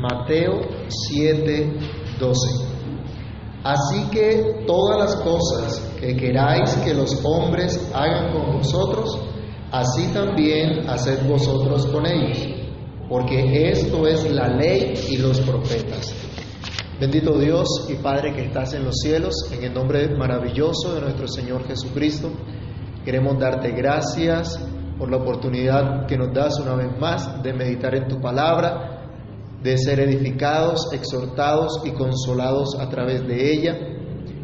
Mateo 7, 12. Así que todas las cosas que queráis que los hombres hagan con vosotros, así también haced vosotros con ellos, porque esto es la ley y los profetas. Bendito Dios y Padre que estás en los cielos, en el nombre maravilloso de nuestro Señor Jesucristo, queremos darte gracias por la oportunidad que nos das una vez más de meditar en tu palabra de ser edificados, exhortados y consolados a través de ella.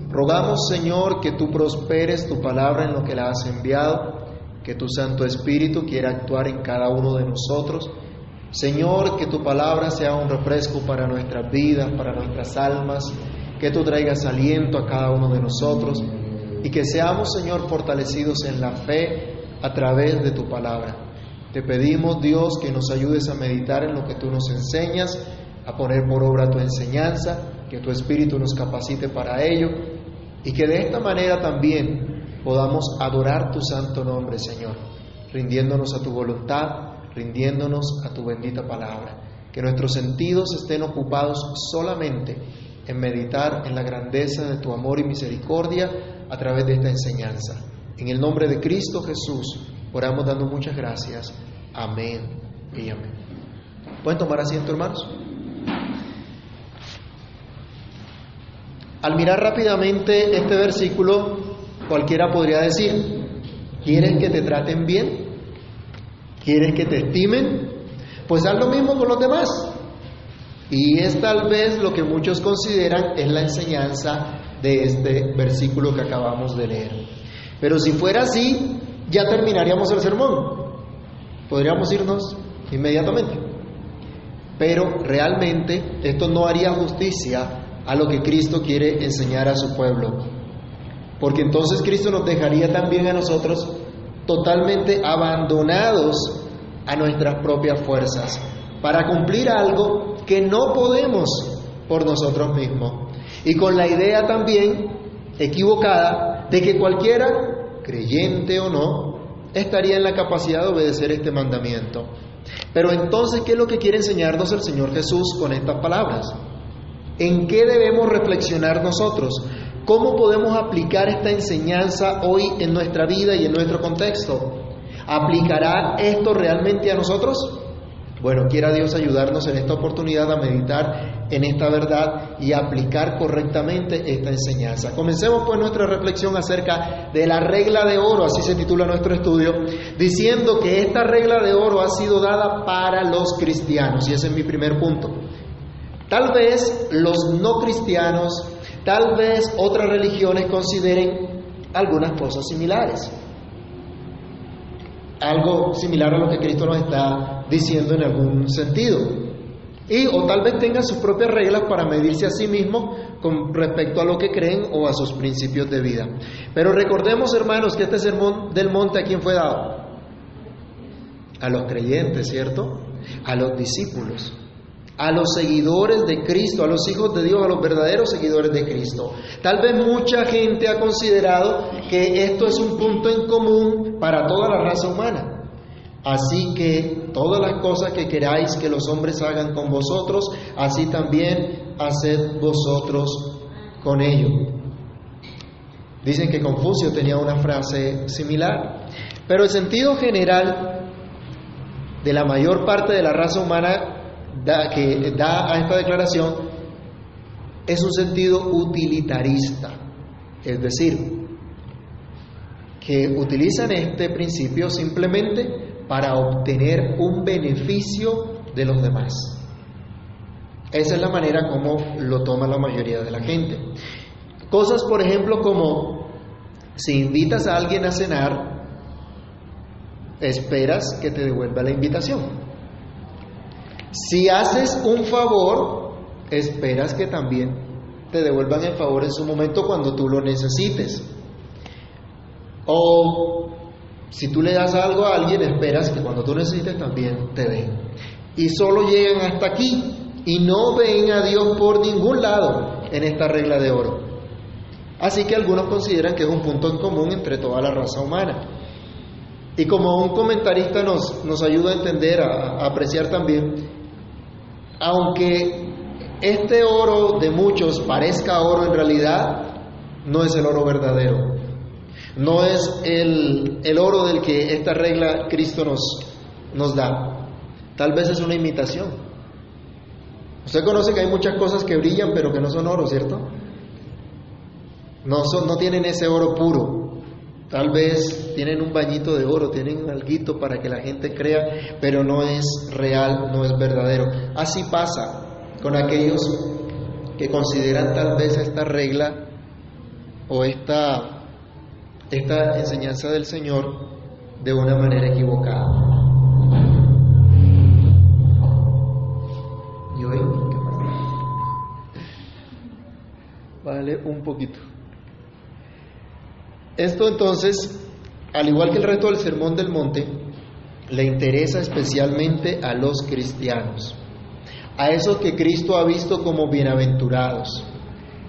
Rogamos, Señor, que tú prosperes tu palabra en lo que la has enviado, que tu Santo Espíritu quiera actuar en cada uno de nosotros. Señor, que tu palabra sea un refresco para nuestras vidas, para nuestras almas, que tú traigas aliento a cada uno de nosotros y que seamos, Señor, fortalecidos en la fe a través de tu palabra. Te pedimos, Dios, que nos ayudes a meditar en lo que tú nos enseñas, a poner por obra tu enseñanza, que tu Espíritu nos capacite para ello y que de esta manera también podamos adorar tu santo nombre, Señor, rindiéndonos a tu voluntad, rindiéndonos a tu bendita palabra. Que nuestros sentidos estén ocupados solamente en meditar en la grandeza de tu amor y misericordia a través de esta enseñanza. En el nombre de Cristo Jesús, oramos dando muchas gracias. Amén y amén. ¿Pueden tomar asiento, hermanos? Al mirar rápidamente este versículo, cualquiera podría decir, ¿quieres que te traten bien? ¿Quieres que te estimen? Pues haz lo mismo con los demás. Y es tal vez lo que muchos consideran es la enseñanza de este versículo que acabamos de leer. Pero si fuera así, ya terminaríamos el sermón podríamos irnos inmediatamente. Pero realmente esto no haría justicia a lo que Cristo quiere enseñar a su pueblo. Porque entonces Cristo nos dejaría también a nosotros totalmente abandonados a nuestras propias fuerzas para cumplir algo que no podemos por nosotros mismos. Y con la idea también equivocada de que cualquiera, creyente o no, estaría en la capacidad de obedecer este mandamiento. Pero entonces, ¿qué es lo que quiere enseñarnos el Señor Jesús con estas palabras? ¿En qué debemos reflexionar nosotros? ¿Cómo podemos aplicar esta enseñanza hoy en nuestra vida y en nuestro contexto? ¿Aplicará esto realmente a nosotros? Bueno, quiera Dios ayudarnos en esta oportunidad a meditar en esta verdad y aplicar correctamente esta enseñanza. Comencemos pues nuestra reflexión acerca de la regla de oro, así se titula nuestro estudio, diciendo que esta regla de oro ha sido dada para los cristianos, y ese es mi primer punto. Tal vez los no cristianos, tal vez otras religiones consideren algunas cosas similares algo similar a lo que Cristo nos está diciendo en algún sentido. Y o tal vez tengan sus propias reglas para medirse a sí mismo con respecto a lo que creen o a sus principios de vida. Pero recordemos, hermanos, que este sermón del monte a quién fue dado? A los creyentes, ¿cierto? A los discípulos a los seguidores de Cristo, a los hijos de Dios, a los verdaderos seguidores de Cristo. Tal vez mucha gente ha considerado que esto es un punto en común para toda la raza humana. Así que todas las cosas que queráis que los hombres hagan con vosotros, así también haced vosotros con ellos. Dicen que Confucio tenía una frase similar, pero el sentido general de la mayor parte de la raza humana que da a esta declaración es un sentido utilitarista, es decir, que utilizan este principio simplemente para obtener un beneficio de los demás. Esa es la manera como lo toma la mayoría de la gente. Cosas, por ejemplo, como si invitas a alguien a cenar, esperas que te devuelva la invitación. Si haces un favor, esperas que también te devuelvan el favor en su momento cuando tú lo necesites. O si tú le das algo a alguien, esperas que cuando tú necesites también te den. Y solo llegan hasta aquí y no ven a Dios por ningún lado en esta regla de oro. Así que algunos consideran que es un punto en común entre toda la raza humana. Y como un comentarista nos, nos ayuda a entender, a apreciar también, aunque este oro de muchos parezca oro en realidad, no es el oro verdadero. No es el, el oro del que esta regla Cristo nos, nos da. Tal vez es una imitación. Usted conoce que hay muchas cosas que brillan pero que no son oro, ¿cierto? No, son, no tienen ese oro puro. Tal vez tienen un bañito de oro, tienen un alguito para que la gente crea, pero no es real, no es verdadero. Así pasa con aquellos que consideran tal vez esta regla o esta, esta enseñanza del Señor de una manera equivocada. ¿Y hoy? Vale, un poquito. Esto entonces, al igual que el resto del Sermón del Monte, le interesa especialmente a los cristianos, a esos que Cristo ha visto como bienaventurados,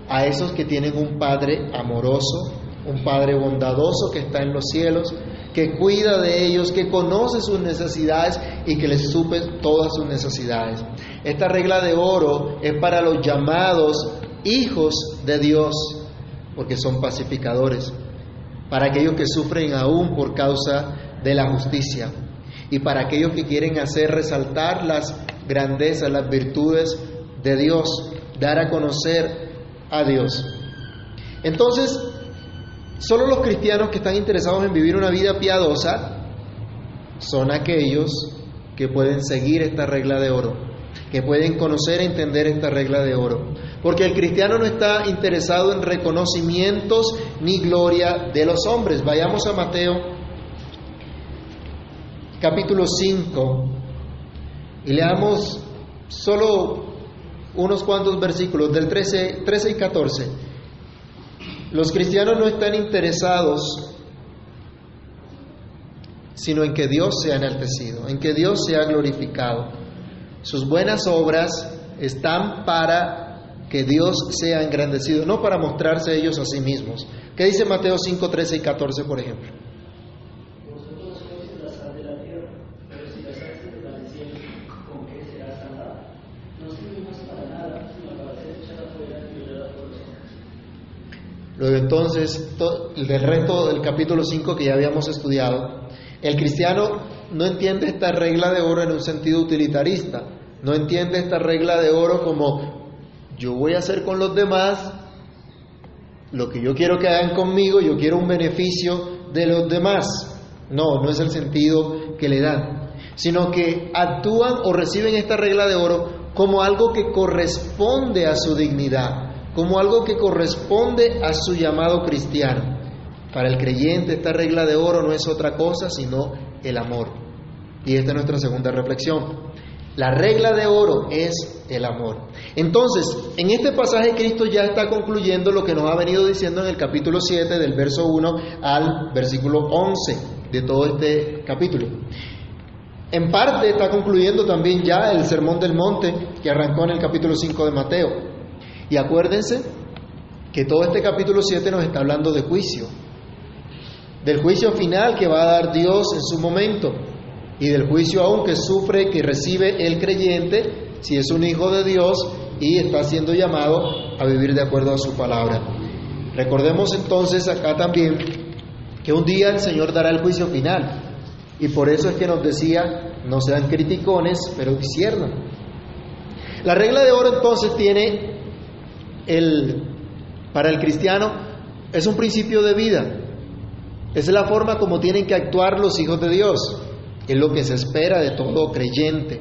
a esos que tienen un Padre amoroso, un Padre bondadoso que está en los cielos, que cuida de ellos, que conoce sus necesidades y que les supe todas sus necesidades. Esta regla de oro es para los llamados hijos de Dios, porque son pacificadores para aquellos que sufren aún por causa de la justicia y para aquellos que quieren hacer resaltar las grandezas, las virtudes de Dios, dar a conocer a Dios. Entonces, solo los cristianos que están interesados en vivir una vida piadosa son aquellos que pueden seguir esta regla de oro, que pueden conocer e entender esta regla de oro. Porque el cristiano no está interesado en reconocimientos ni gloria de los hombres. Vayamos a Mateo capítulo 5 y leamos solo unos cuantos versículos del 13, 13 y 14. Los cristianos no están interesados sino en que Dios sea enaltecido, en que Dios sea glorificado. Sus buenas obras están para que Dios sea engrandecido, no para mostrarse ellos a sí mismos. ¿Qué dice Mateo 5, 13 y 14, por ejemplo? Luego entonces, del resto del capítulo 5 que ya habíamos estudiado, el cristiano no entiende esta regla de oro en un sentido utilitarista, no entiende esta regla de oro como yo voy a hacer con los demás lo que yo quiero que hagan conmigo, yo quiero un beneficio de los demás. No, no es el sentido que le dan, sino que actúan o reciben esta regla de oro como algo que corresponde a su dignidad, como algo que corresponde a su llamado cristiano. Para el creyente esta regla de oro no es otra cosa sino el amor. Y esta es nuestra segunda reflexión. La regla de oro es el amor. Entonces, en este pasaje Cristo ya está concluyendo lo que nos ha venido diciendo en el capítulo 7, del verso 1 al versículo 11 de todo este capítulo. En parte está concluyendo también ya el Sermón del Monte que arrancó en el capítulo 5 de Mateo. Y acuérdense que todo este capítulo 7 nos está hablando de juicio, del juicio final que va a dar Dios en su momento y del juicio aún que sufre, que recibe el creyente, si es un hijo de Dios y está siendo llamado a vivir de acuerdo a su palabra. Recordemos entonces acá también que un día el Señor dará el juicio final. Y por eso es que nos decía, no sean criticones, pero disciernan. La regla de oro entonces tiene el, para el cristiano, es un principio de vida. Es la forma como tienen que actuar los hijos de Dios. Es lo que se espera de todo creyente.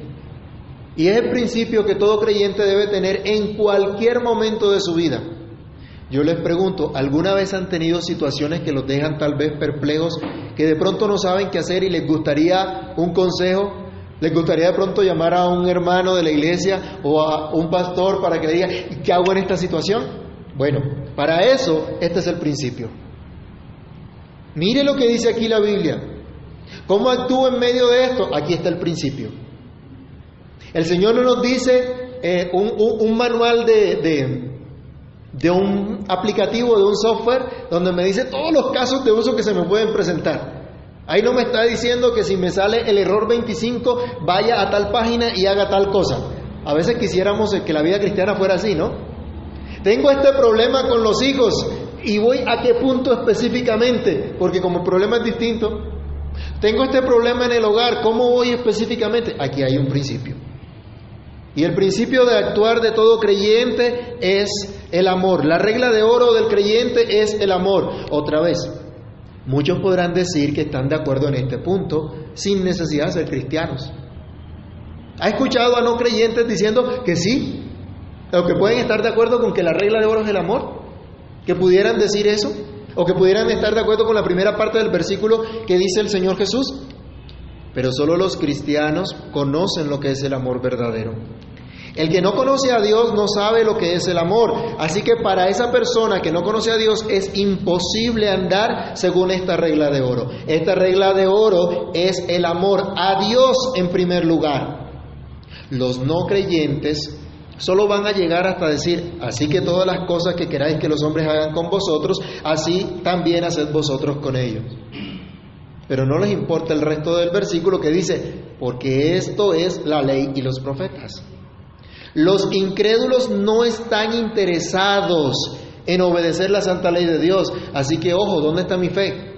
Y es el principio que todo creyente debe tener en cualquier momento de su vida. Yo les pregunto, ¿alguna vez han tenido situaciones que los dejan tal vez perplejos, que de pronto no saben qué hacer y les gustaría un consejo? ¿Les gustaría de pronto llamar a un hermano de la iglesia o a un pastor para que le diga, ¿qué hago en esta situación? Bueno, para eso este es el principio. Mire lo que dice aquí la Biblia. ¿Cómo actúo en medio de esto? Aquí está el principio. El Señor no nos dice eh, un, manual de, de un aplicativo, de un software, donde me dice todos los casos de uso que se me pueden presentar. Ahí no me está diciendo que si me sale el error 25, vaya a tal página y haga tal cosa. A veces quisiéramos que la vida cristiana fuera así, ¿no? Tengo este problema con los hijos y voy a qué punto específicamente, porque como el problema es distinto. Tengo este problema en el hogar, ¿cómo voy específicamente? Aquí hay un principio. Y el principio de actuar de todo creyente es el amor. La regla de oro del creyente es el amor. Otra vez, muchos podrán decir que están de acuerdo en este punto sin necesidad de ser cristianos. ¿Ha escuchado a no creyentes diciendo que sí? ¿O que pueden estar de acuerdo con que la regla de oro es el amor? ¿Que pudieran decir eso? ¿O que pudieran estar de acuerdo con la primera parte del versículo que dice el Señor Jesús? Pero solo los cristianos conocen lo que es el amor verdadero. El que no conoce a Dios no sabe lo que es el amor. Así que para esa persona que no conoce a Dios es imposible andar según esta regla de oro. Esta regla de oro es el amor a Dios en primer lugar. Los no creyentes solo van a llegar hasta decir, así que todas las cosas que queráis que los hombres hagan con vosotros, así también haced vosotros con ellos. Pero no les importa el resto del versículo que dice, porque esto es la ley y los profetas. Los incrédulos no están interesados en obedecer la santa ley de Dios. Así que, ojo, ¿dónde está mi fe?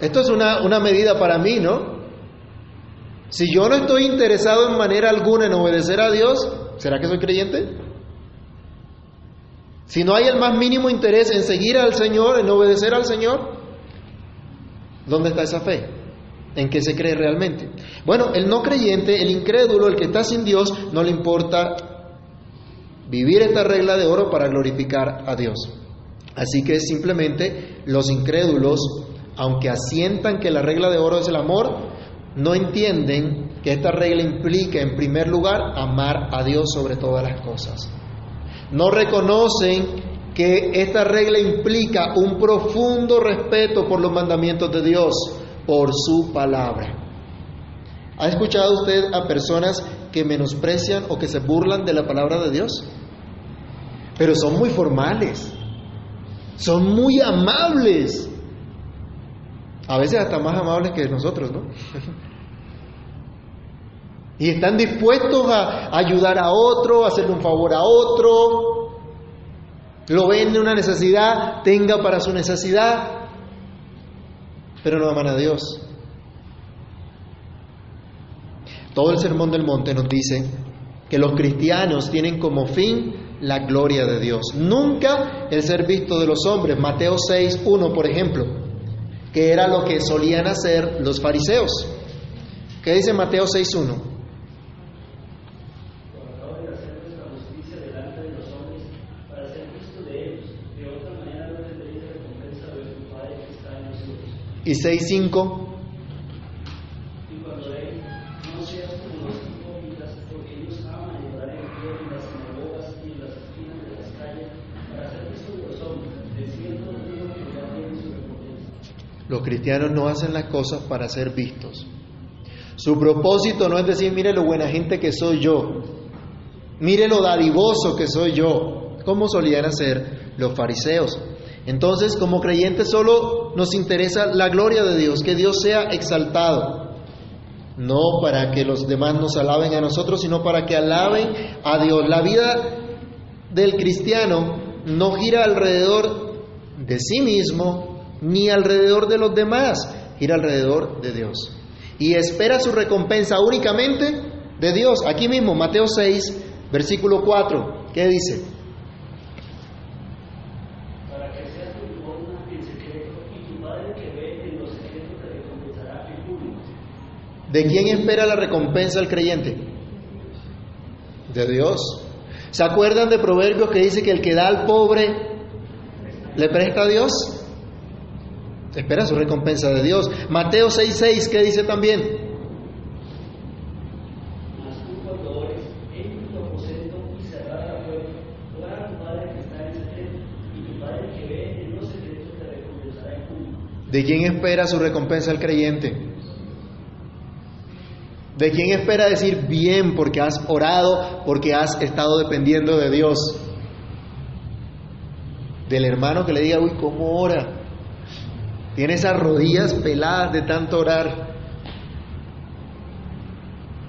Esto es una, una medida para mí, ¿no? Si yo no estoy interesado en manera alguna en obedecer a Dios, ¿será que soy creyente? Si no hay el más mínimo interés en seguir al Señor, en obedecer al Señor, ¿dónde está esa fe? ¿En qué se cree realmente? Bueno, el no creyente, el incrédulo, el que está sin Dios, no le importa vivir esta regla de oro para glorificar a Dios. Así que simplemente los incrédulos, aunque asientan que la regla de oro es el amor, no entienden que esta regla implica, en primer lugar, amar a Dios sobre todas las cosas. No reconocen que esta regla implica un profundo respeto por los mandamientos de Dios, por su palabra. ¿Ha escuchado usted a personas que menosprecian o que se burlan de la palabra de Dios? Pero son muy formales, son muy amables, a veces hasta más amables que nosotros, ¿no? Y están dispuestos a ayudar a otro, a hacerle un favor a otro. Lo ven de una necesidad, tenga para su necesidad, pero no aman a Dios. Todo el Sermón del Monte nos dice que los cristianos tienen como fin la gloria de Dios, nunca el ser visto de los hombres. Mateo 6, 1, por ejemplo, que era lo que solían hacer los fariseos. ¿Qué dice Mateo 6.1? Y 6.5. Los cristianos no hacen las cosas para ser vistos. Su propósito no es decir, mire lo buena gente que soy yo, mire lo dadivoso que soy yo, como solían hacer los fariseos. Entonces, como creyentes solo nos interesa la gloria de Dios, que Dios sea exaltado. No para que los demás nos alaben a nosotros, sino para que alaben a Dios. La vida del cristiano no gira alrededor de sí mismo ni alrededor de los demás, gira alrededor de Dios. Y espera su recompensa únicamente de Dios. Aquí mismo, Mateo 6, versículo 4, ¿qué dice? ¿De quién espera la recompensa el creyente? De Dios. ¿Se acuerdan de Proverbios que dice que el que da al pobre le presta a Dios? Espera su recompensa de Dios. Mateo 6:6, ¿qué dice también? ¿De quién espera su recompensa el creyente? ¿De quién espera decir bien porque has orado, porque has estado dependiendo de Dios? Del hermano que le diga, uy, ¿cómo ora? Tiene esas rodillas peladas de tanto orar.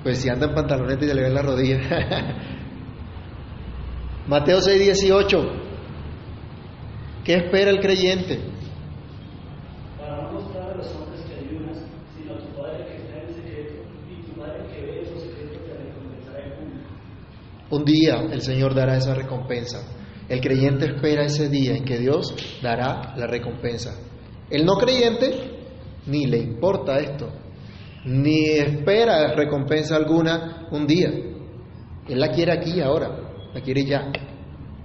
Pues si anda en pantalones y se le ven la rodilla. Mateo 6, 18. ¿Qué espera el creyente? Para no mostrar a los hombres que ayunas, sino a tu Padre que está en secreto, y tu Padre que ve esos secretos te recompensará en público. Un día el Señor dará esa recompensa. El creyente espera ese día en que Dios dará la recompensa. El no creyente ni le importa esto, ni espera recompensa alguna un día. Él la quiere aquí ahora, la quiere ya.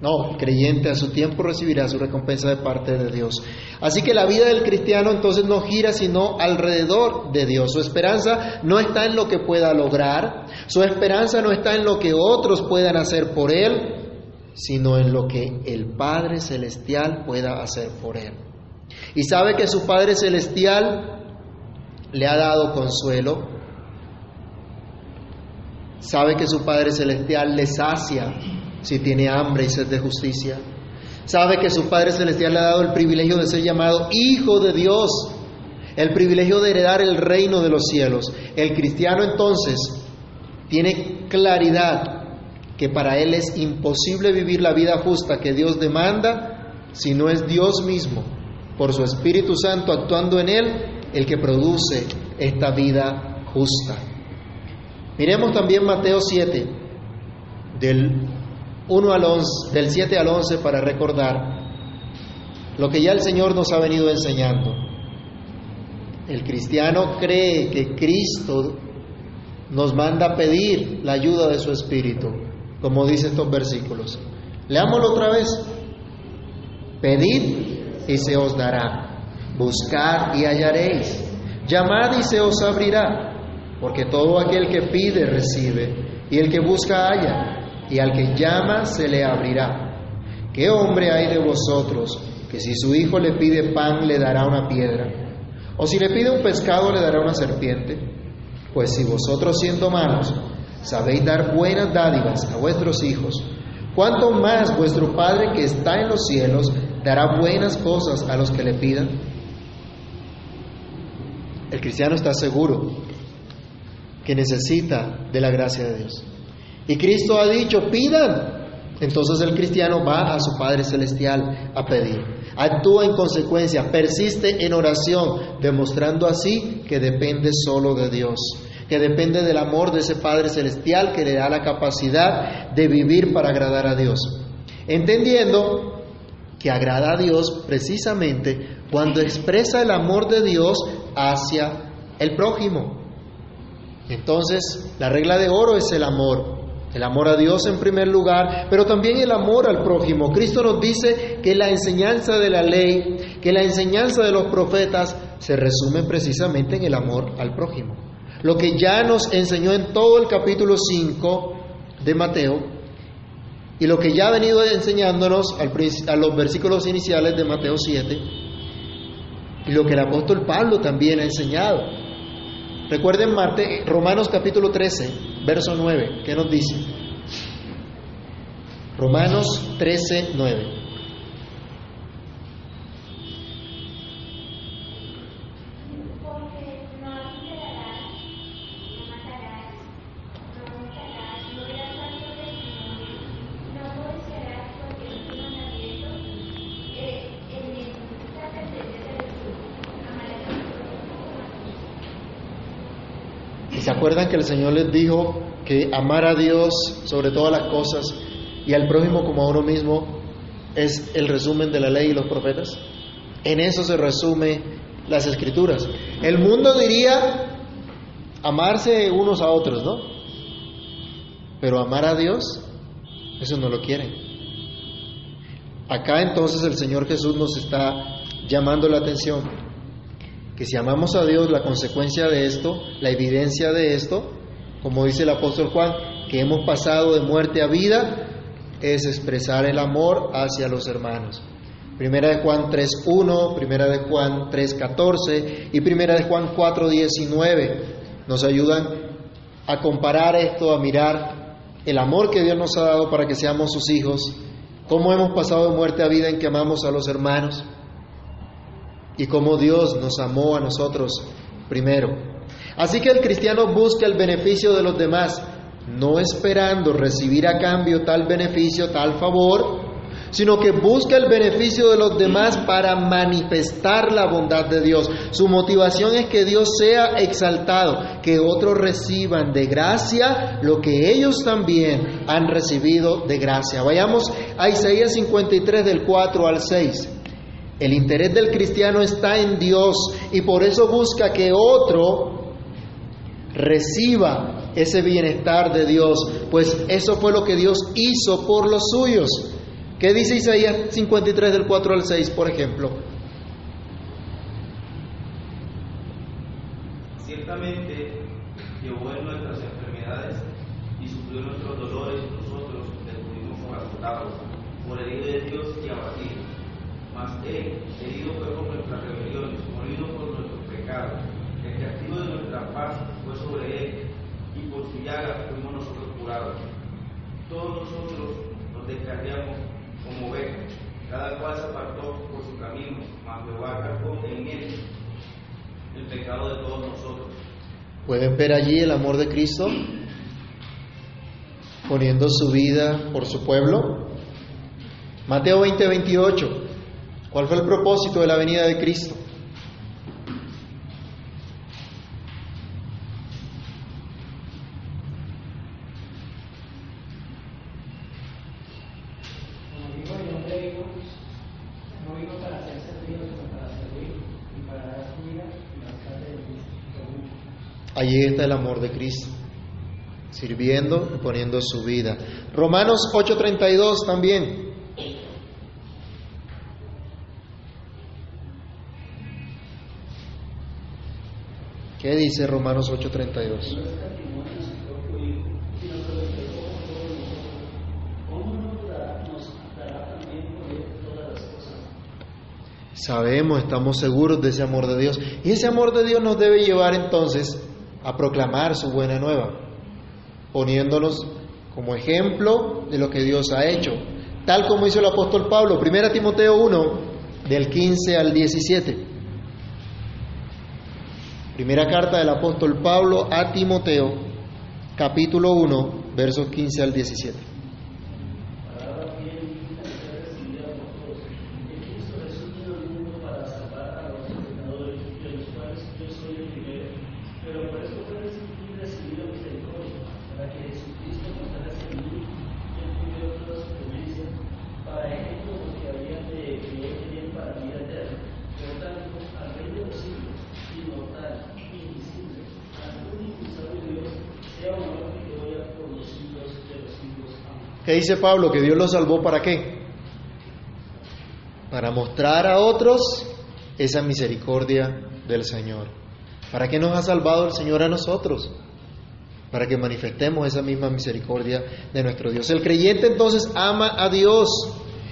No, creyente a su tiempo recibirá su recompensa de parte de Dios. Así que la vida del cristiano entonces no gira sino alrededor de Dios. Su esperanza no está en lo que pueda lograr, su esperanza no está en lo que otros puedan hacer por él, sino en lo que el Padre Celestial pueda hacer por él. Y sabe que su Padre Celestial le ha dado consuelo, sabe que su Padre Celestial le sacia si tiene hambre y sed de justicia, sabe que su Padre Celestial le ha dado el privilegio de ser llamado Hijo de Dios, el privilegio de heredar el reino de los cielos. El cristiano entonces tiene claridad que para él es imposible vivir la vida justa que Dios demanda si no es Dios mismo, por su Espíritu Santo actuando en él, el que produce esta vida justa. Miremos también Mateo 7, del 1 al 11, del 7 al 11 para recordar lo que ya el Señor nos ha venido enseñando. El cristiano cree que Cristo nos manda pedir la ayuda de su Espíritu, como dice estos versículos. Leámoslo otra vez. Pedid y se os dará. Buscad y hallaréis. Llamad y se os abrirá. Porque todo aquel que pide recibe, y el que busca halla, y al que llama se le abrirá. ¿Qué hombre hay de vosotros que si su hijo le pide pan le dará una piedra? ¿O si le pide un pescado le dará una serpiente? Pues si vosotros siendo malos sabéis dar buenas dádivas a vuestros hijos, ¿cuánto más vuestro Padre que está en los cielos dará buenas cosas a los que le pidan? El cristiano está seguro que necesita de la gracia de Dios. Y Cristo ha dicho, pidan. Entonces el cristiano va a su Padre Celestial a pedir. Actúa en consecuencia, persiste en oración, demostrando así que depende solo de Dios, que depende del amor de ese Padre Celestial que le da la capacidad de vivir para agradar a Dios. Entendiendo que agrada a Dios precisamente cuando expresa el amor de Dios hacia el prójimo. Entonces, la regla de oro es el amor. El amor a Dios en primer lugar, pero también el amor al prójimo. Cristo nos dice que la enseñanza de la ley, que la enseñanza de los profetas se resume precisamente en el amor al prójimo. Lo que ya nos enseñó en todo el capítulo 5 de Mateo y lo que ya ha venido enseñándonos a los versículos iniciales de Mateo 7 y lo que el apóstol Pablo también ha enseñado. Recuerden Marte, Romanos capítulo 13, verso 9, ¿qué nos dice? Romanos 13, 9. Se acuerdan que el Señor les dijo que amar a Dios sobre todas las cosas y al prójimo como a uno mismo es el resumen de la ley y los profetas? En eso se resume las escrituras. El mundo diría amarse unos a otros, ¿no? Pero amar a Dios, eso no lo quieren. Acá entonces el Señor Jesús nos está llamando la atención que si amamos a Dios, la consecuencia de esto, la evidencia de esto, como dice el apóstol Juan, que hemos pasado de muerte a vida, es expresar el amor hacia los hermanos. Primera de Juan 3.1, Primera de Juan 3.14 y Primera de Juan 4.19 nos ayudan a comparar esto, a mirar el amor que Dios nos ha dado para que seamos sus hijos, cómo hemos pasado de muerte a vida en que amamos a los hermanos y cómo Dios nos amó a nosotros primero. Así que el cristiano busca el beneficio de los demás, no esperando recibir a cambio tal beneficio, tal favor, sino que busca el beneficio de los demás para manifestar la bondad de Dios. Su motivación es que Dios sea exaltado, que otros reciban de gracia lo que ellos también han recibido de gracia. Vayamos a Isaías 53 del 4 al 6. El interés del cristiano está en Dios y por eso busca que otro reciba ese bienestar de Dios, pues eso fue lo que Dios hizo por los suyos. ¿Qué dice Isaías 53 del 4 al 6, por ejemplo? Ciertamente llevó en nuestras enfermedades y sufrió nuestros dolores nosotros por azotados, por herido de Dios y abatido. Mas él, herido fue por nuestras rebeliones, morido por nuestros pecados. El castigo de nuestra paz fue sobre él, y por su llaga fuimos nosotros curados. Todos nosotros nos descarriamos como ovejas, cada cual se apartó por su camino, mas Jehová cargó en él el pecado de todos nosotros. ¿Pueden ver allí el amor de Cristo? Poniendo su vida por su pueblo. Mateo 20, 28. ¿Cuál fue el propósito de la venida de Cristo? Allí está el amor de Cristo, sirviendo y poniendo su vida. Romanos 8:32 también. ¿Qué dice Romanos 8:32? Sabemos, estamos seguros de ese amor de Dios. Y ese amor de Dios nos debe llevar entonces a proclamar su buena nueva, poniéndonos como ejemplo de lo que Dios ha hecho, tal como hizo el apóstol Pablo, 1 Timoteo 1, del 15 al 17. Primera carta del apóstol Pablo a Timoteo, capítulo 1, versos 15 al 17. Palabra fiel y digna de ser recibida por todos. Que Cristo Jesús vino al mundo para salvar a los pecadores, de los cuales yo soy el primero. Pero por eso fue recibido misericordia, para que Jesucristo mostrase en mí, quien cumplió toda su promesa, para ejemplo de los que habían de creer en él para vida eterna. Por tanto, al Rey de los siglos, inmortal, invisible, al único y sabio Dios, sea honor y gloria por los siglos de los siglos. Amén. ¿Qué dice Pablo? Que Dios lo salvó para qué? Para mostrar a otros esa misericordia del Señor. ¿Para qué nos ha salvado el Señor a nosotros? Para que manifestemos esa misma misericordia de nuestro Dios. El creyente entonces ama a Dios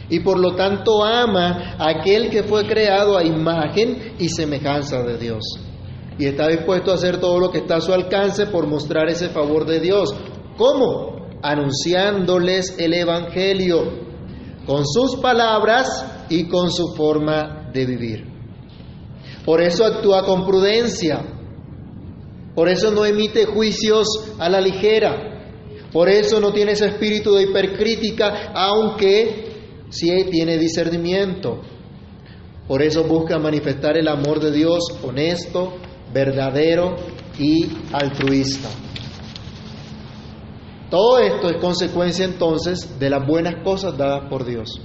y por lo tanto ama a aquel que fue creado a imagen y semejanza de Dios. Y está dispuesto a hacer todo lo que está a su alcance por mostrar ese favor de Dios. ¿Cómo? Anunciándoles el Evangelio con sus palabras y con su forma de vivir. Por eso actúa con prudencia. Por eso no emite juicios a la ligera. Por eso no tiene ese espíritu de hipercrítica, aunque sí tiene discernimiento. Por eso busca manifestar el amor de Dios honesto, verdadero y altruista. Todo esto es consecuencia entonces de las buenas cosas dadas por Dios.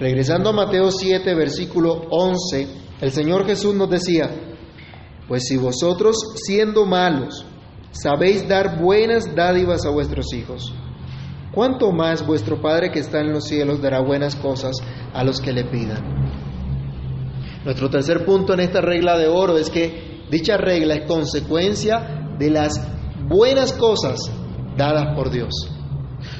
Regresando a Mateo 7, versículo 11, el Señor Jesús nos decía, pues si vosotros siendo malos sabéis dar buenas dádivas a vuestros hijos, ¿cuánto más vuestro Padre que está en los cielos dará buenas cosas a los que le pidan? Nuestro tercer punto en esta regla de oro es que dicha regla es consecuencia de las buenas cosas dadas por Dios.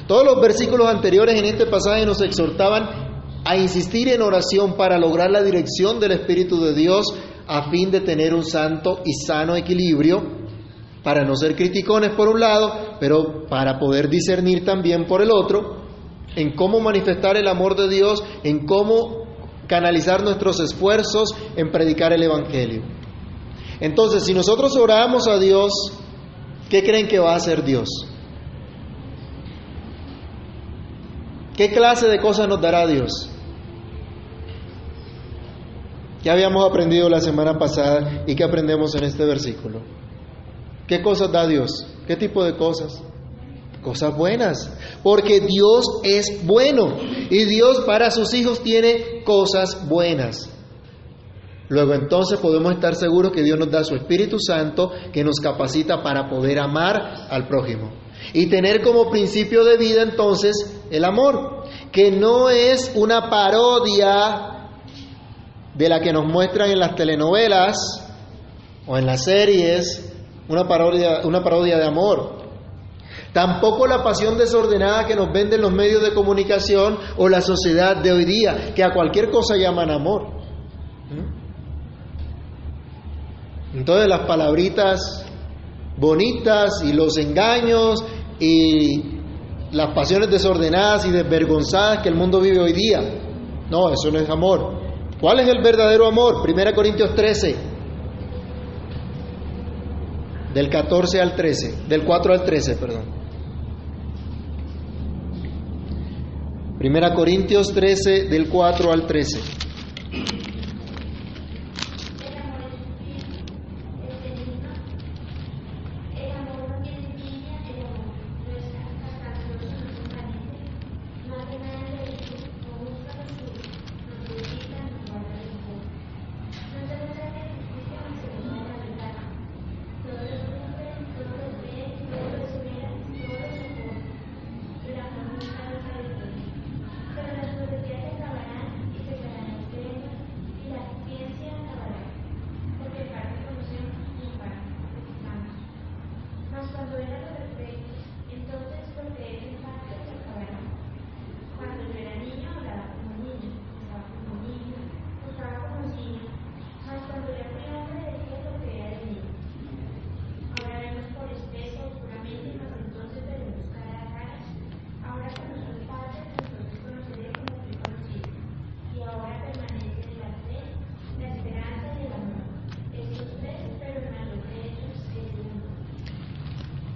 Todos los versículos anteriores en este pasaje nos exhortaban a insistir en oración para lograr la dirección del Espíritu de Dios a fin de tener un santo y sano equilibrio, para no ser criticones por un lado, pero para poder discernir también por el otro, en cómo manifestar el amor de Dios, en cómo canalizar nuestros esfuerzos en predicar el Evangelio. Entonces, si nosotros oramos a Dios, ¿qué creen que va a hacer Dios? ¿Qué clase de cosas nos dará Dios? ¿Qué habíamos aprendido la semana pasada y qué aprendemos en este versículo? ¿Qué cosas da Dios? ¿Qué tipo de cosas? Cosas buenas, porque Dios es bueno y Dios para sus hijos tiene cosas buenas. Luego entonces podemos estar seguros que Dios nos da su Espíritu Santo que nos capacita para poder amar al prójimo. Y tener como principio de vida entonces el amor, que no es una parodia de la que nos muestran en las telenovelas o en las series, una parodia, una parodia de amor. Tampoco la pasión desordenada que nos venden los medios de comunicación o la sociedad de hoy día, que a cualquier cosa llaman amor. ¿Mm? Entonces las palabritas bonitas y los engaños y las pasiones desordenadas y desvergonzadas que el mundo vive hoy día. No, eso no es amor. ¿Cuál es el verdadero amor? 1 Corintios 13, del 14 al 13, del 4 al 13, perdón. 1 Corintios 13, del 4 al 13.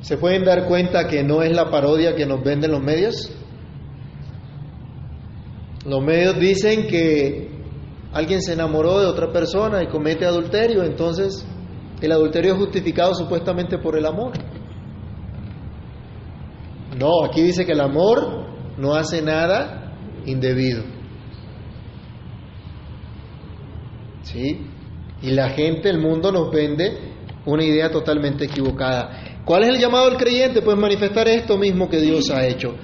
¿Se pueden dar cuenta que no es la parodia que nos venden los medios? Los medios dicen que alguien se enamoró de otra persona y comete adulterio, entonces el adulterio es justificado supuestamente por el amor. No, aquí dice que el amor no hace nada indebido. ¿Sí? Y la gente, el mundo nos vende una idea totalmente equivocada. ¿Cuál es el llamado del creyente? Pues manifestar esto mismo que Dios ha hecho.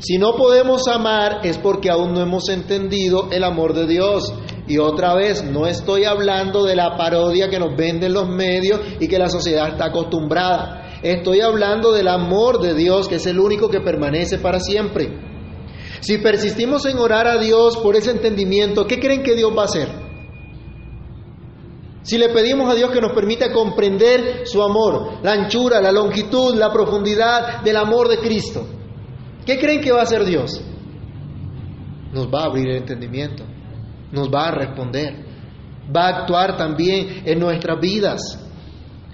Si no podemos amar es porque aún no hemos entendido el amor de Dios. Y otra vez, no estoy hablando de la parodia que nos venden los medios y que la sociedad está acostumbrada. Estoy hablando del amor de Dios, que es el único que permanece para siempre. Si persistimos en orar a Dios por ese entendimiento, ¿qué creen que Dios va a hacer? Si le pedimos a Dios que nos permita comprender su amor, la anchura, la longitud, la profundidad del amor de Cristo, ¿qué creen que va a hacer Dios? Nos va a abrir el entendimiento, nos va a responder, va a actuar también en nuestras vidas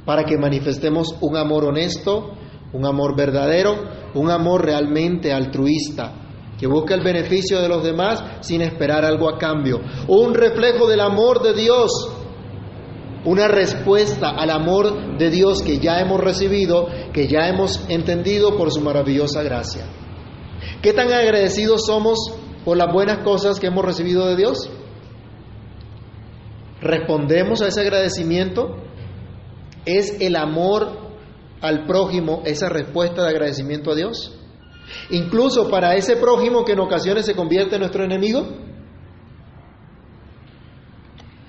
para que manifestemos un amor honesto, un amor verdadero, un amor realmente altruista, que busca el beneficio de los demás sin esperar algo a cambio, un reflejo del amor de Dios una respuesta al amor de Dios que ya hemos recibido, que ya hemos entendido por su maravillosa gracia. ¿Qué tan agradecidos somos por las buenas cosas que hemos recibido de Dios? ¿Respondemos a ese agradecimiento? ¿Es el amor al prójimo esa respuesta de agradecimiento a Dios? Incluso para ese prójimo que en ocasiones se convierte en nuestro enemigo.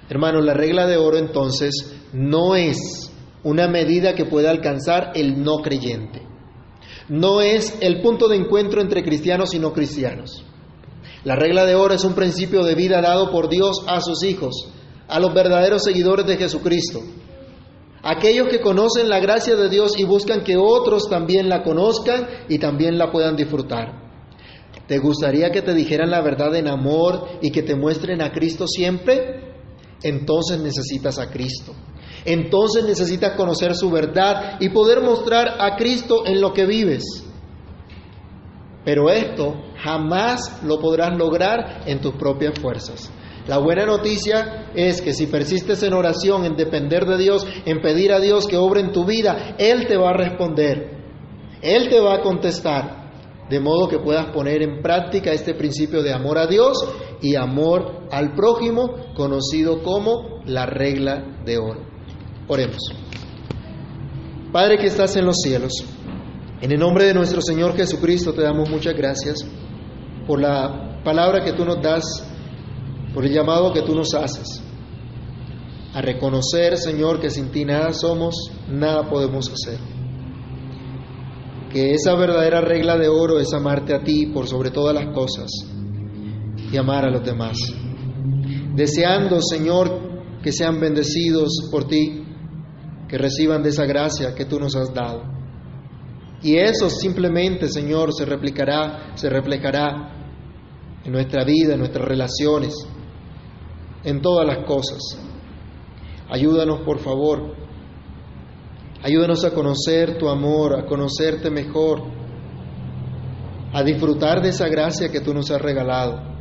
Hermanos, la regla de oro entonces no es una medida que pueda alcanzar el no creyente. No es el punto de encuentro entre cristianos y no cristianos. La regla de oro es un principio de vida dado por Dios a sus hijos, a los verdaderos seguidores de Jesucristo. Aquellos que conocen la gracia de Dios y buscan que otros también la conozcan y también la puedan disfrutar. ¿Te gustaría que te dijeran la verdad en amor y que te muestren a Cristo siempre? Entonces necesitas a Cristo. Entonces necesitas conocer su verdad y poder mostrar a Cristo en lo que vives. Pero esto jamás lo podrás lograr en tus propias fuerzas. La buena noticia es que si persistes en oración, en depender de Dios, en pedir a Dios que obre en tu vida, Él te va a responder. Él te va a contestar. De modo que puedas poner en práctica este principio de amor a Dios y amor al prójimo, conocido como la regla de oro. Oremos. Padre que estás en los cielos, en el nombre de nuestro Señor Jesucristo te damos muchas gracias por la palabra que tú nos das, por el llamado que tú nos haces, a reconocer, Señor, que sin ti nada somos, nada podemos hacer. Que esa verdadera regla de oro es amarte a ti por sobre todas las cosas y amar a los demás. Deseando, Señor, que sean bendecidos por ti, que reciban de esa gracia que tú nos has dado. Y eso simplemente, Señor, se replicará, se reflejará en nuestra vida, en nuestras relaciones, en todas las cosas. Ayúdanos, por favor. Ayúdanos a conocer tu amor, a conocerte mejor, a disfrutar de esa gracia que tú nos has regalado.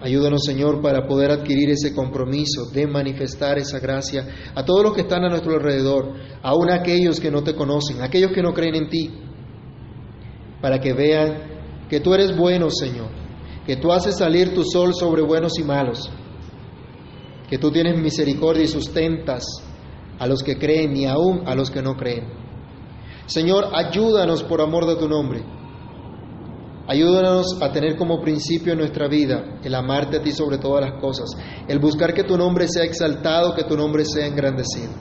Ayúdanos, Señor, para poder adquirir ese compromiso de manifestar esa gracia a todos los que están a nuestro alrededor, aun aquellos que no te conocen, aquellos que no creen en ti, para que vean que tú eres bueno, Señor, que tú haces salir tu sol sobre buenos y malos, que tú tienes misericordia y sustentas a los que creen y aún a los que no creen. Señor, ayúdanos por amor de tu nombre Ayúdanos a tener como principio en nuestra vida el amarte a ti sobre todas las cosas, el buscar que tu nombre sea exaltado, que tu nombre sea engrandecido.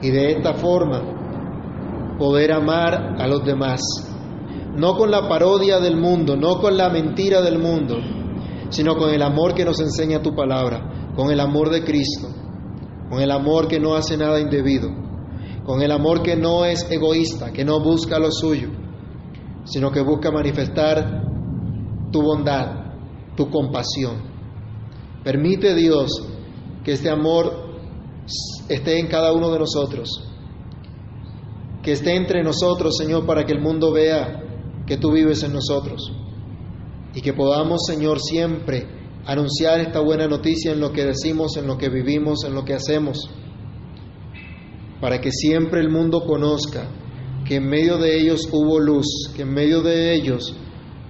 Y de esta forma poder amar a los demás, no con la parodia del mundo, no con la mentira del mundo, sino con el amor que nos enseña tu palabra, con el amor de Cristo, con el amor que no hace nada indebido, con el amor que no es egoísta, que no busca lo suyo sino que busca manifestar tu bondad, tu compasión. Permite Dios que este amor esté en cada uno de nosotros, que esté entre nosotros, Señor, para que el mundo vea que tú vives en nosotros y que podamos, Señor, siempre anunciar esta buena noticia en lo que decimos, en lo que vivimos, en lo que hacemos, para que siempre el mundo conozca que en medio de ellos hubo luz, que en medio de ellos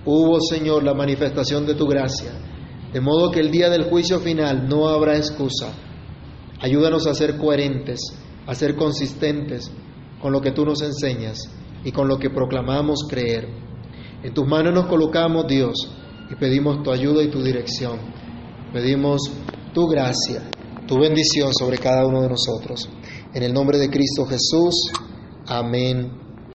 hubo, Señor, la manifestación de tu gracia. De modo que el día del juicio final no habrá excusa. Ayúdanos a ser coherentes, a ser consistentes con lo que tú nos enseñas y con lo que proclamamos creer. En tus manos nos colocamos, Dios, y pedimos tu ayuda y tu dirección. Pedimos tu gracia, tu bendición sobre cada uno de nosotros. En el nombre de Cristo Jesús. Amén